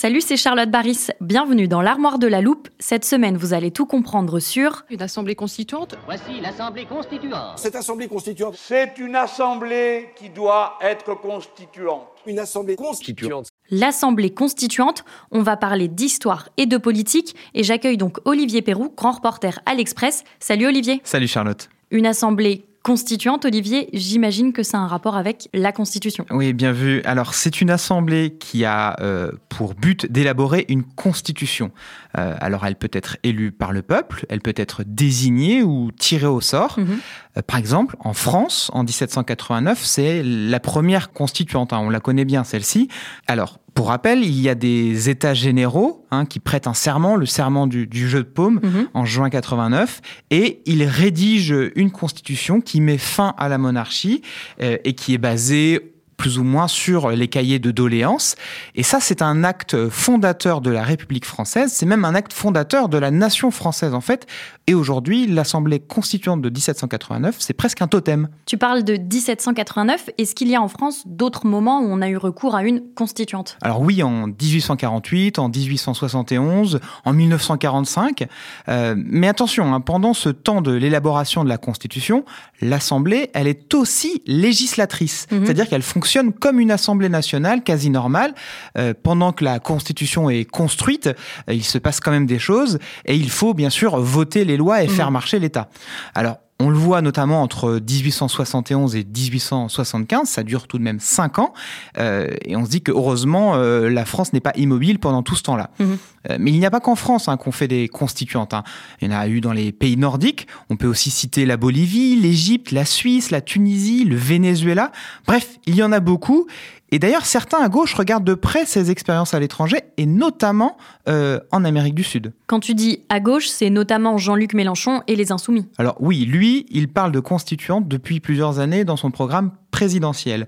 Salut, c'est Charlotte Baris. Bienvenue dans l'armoire de la loupe. Cette semaine, vous allez tout comprendre sur Une assemblée constituante Voici l'Assemblée constituante. Cette assemblée constituante, C'est une assemblée qui doit être constituante. une assemblée constituante. l'Assemblée constituante. On va parler d'histoire et de politique et j'accueille donc Olivier Perrou, grand reporter à l'Express. Salut Olivier. Salut Charlotte. Une assemblée constituante, Olivier, j'imagine que ça a un rapport avec la Constitution. Oui, bien vu. Alors, c'est une assemblée qui a euh, pour but d'élaborer une constitution. Euh, alors, elle peut être élue par le peuple, elle peut être désignée ou tirée au sort. Mhm. Euh, par exemple, en France, en 1789, c'est la première constituante. hein, on la connaît bien, celle-ci. Alors, pour rappel, il y a des États généraux hein, qui prêtent un serment, le serment du, du jeu de paume, Mhm. en juin 89, et ils rédigent une constitution qui met fin à la monarchie euh, et qui est basée plus ou moins sur les cahiers de doléances. Et ça, c'est un acte fondateur de la République française, c'est même un acte fondateur de la nation française en fait. Et aujourd'hui, l'Assemblée constituante de 1789, c'est presque un totem. Tu parles de 1789. Est-ce qu'il y a en France d'autres moments où on a eu recours à une constituante? Alors oui, en 1848, en 1871, en 1945. Euh, mais attention, hein, pendant ce temps de l'élaboration de la Constitution, l'Assemblée, elle est aussi législatrice. Mhm. C'est-à-dire qu'elle fonctionne comme une Assemblée nationale quasi normale. Euh, pendant que la Constitution est construite, euh, il se passe quand même des choses et il faut bien sûr voter les lois et Mhm. faire marcher l'État. Alors, on le voit notamment entre 1871 et 1875, ça dure tout de même cinq ans, euh, et on se dit que heureusement euh, la France n'est pas immobile pendant tout ce temps-là. Mhm. Euh, mais il n'y a pas qu'en France hein, qu'on fait des constituantes. hein. Il y en a eu dans les pays nordiques. On peut aussi citer la Bolivie, l'Égypte, la Suisse, la Tunisie, le Venezuela. Bref, il y en a beaucoup. Et d'ailleurs, certains à gauche regardent de près ces expériences à l'étranger, et notamment euh, en Amérique du Sud. Quand tu dis à gauche, c'est notamment Jean-Luc Mélenchon et les Insoumis. Alors oui, lui, il parle de constituante depuis plusieurs années dans son programme présidentiel.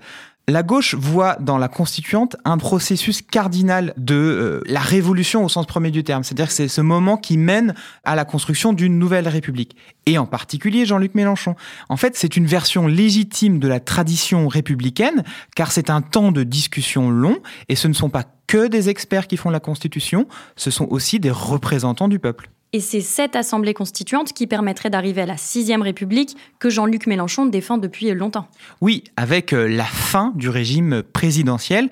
La gauche voit dans la constituante un processus cardinal de euh, la révolution au sens premier du terme. C'est-à-dire que c'est ce moment qui mène à la construction d'une nouvelle république. Et en particulier Jean-Luc Mélenchon. En fait, c'est une version légitime de la tradition républicaine, car c'est un temps de discussion long, et ce ne sont pas que des experts qui font la constitution, ce sont aussi des représentants du peuple. Et c'est cette assemblée constituante qui permettrait d'arriver à la sixième République que Jean-Luc Mélenchon défend depuis longtemps. Oui, avec euh, la fin du régime présidentiel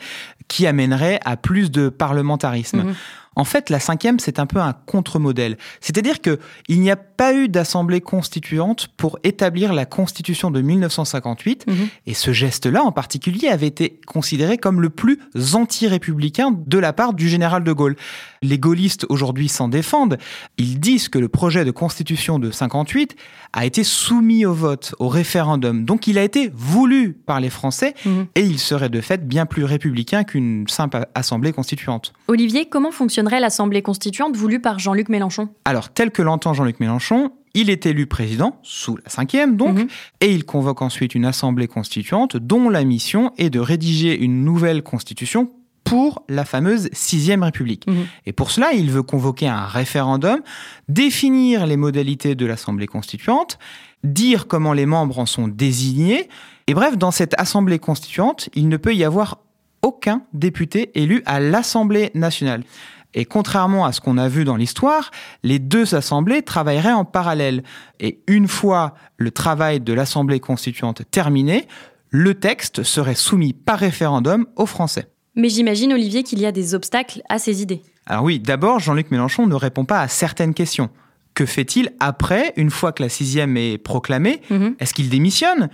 qui amènerait à plus de parlementarisme. Mhm. En fait, la cinquième, c'est un peu un contre-modèle. C'est-à-dire que il n'y a pas eu d'assemblée constituante pour établir la constitution de 1958, Mhm. et ce geste-là en particulier avait été considéré comme le plus anti-républicain de la part du général de Gaulle. Les gaullistes aujourd'hui s'en défendent. Ils disent que le projet de constitution de 58 a été soumis au vote, au référendum. Donc il a été voulu par les Français Mhm. et il serait de fait bien plus républicain qu'une simple assemblée constituante. Olivier, comment fonctionnerait l'assemblée constituante voulue par Jean-Luc Mélenchon Alors tel que l'entend Jean-Luc Mélenchon, il est élu président, sous la cinquième donc, Mhm. et il convoque ensuite une assemblée constituante dont la mission est de rédiger une nouvelle constitution pour la fameuse sixième République. Mhm. Et pour cela, il veut convoquer un référendum, définir les modalités de l'Assemblée constituante, dire comment les membres en sont désignés, Et bref, dans cette assemblée constituante, il ne peut y avoir aucun député élu à l'Assemblée nationale. Et contrairement à ce qu'on a vu dans l'histoire, les deux assemblées travailleraient en parallèle. Et une fois le travail de l'Assemblée constituante terminé, le texte serait soumis par référendum aux Français. Mais j'imagine, Olivier, qu'il y a des obstacles à ces idées. Alors oui, d'abord, Jean-Luc Mélenchon ne répond pas à certaines questions. Que fait-il après, une fois que la sixième est proclamée? Mhm. Est-ce qu'il démissionne?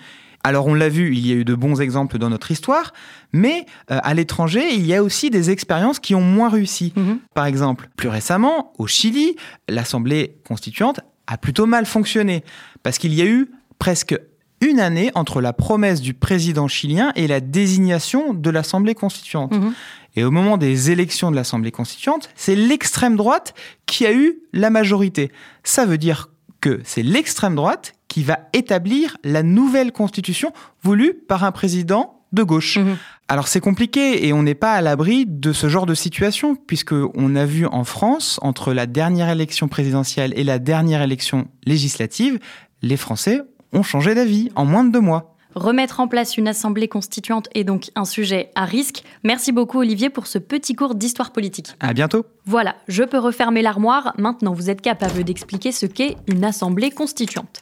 Alors on l'a vu, il y a eu de bons exemples dans notre histoire, mais euh, à l'étranger, il y a aussi des expériences qui ont moins réussi. Mhm. Par exemple, plus récemment, au Chili, l'Assemblée constituante a plutôt mal fonctionné, parce qu'il y a eu presque une année entre la promesse du président chilien et la désignation de l'Assemblée constituante. Mhm. Et au moment des élections de l'Assemblée constituante, c'est l'extrême droite qui a eu la majorité. Ça veut dire que c'est l'extrême droite qui va établir la nouvelle constitution voulue par un président de gauche. Mhm. Alors c'est compliqué et on n'est pas à l'abri de ce genre de situation puisque on a vu en France entre la dernière élection présidentielle et la dernière élection législative, les Français ont changé d'avis en moins de deux mois. Remettre en place une assemblée constituante est donc un sujet à risque. Merci beaucoup Olivier pour ce petit cours d'histoire politique. À bientôt. Voilà, je peux refermer l'armoire. Maintenant, vous êtes capable d'expliquer ce qu'est une assemblée constituante.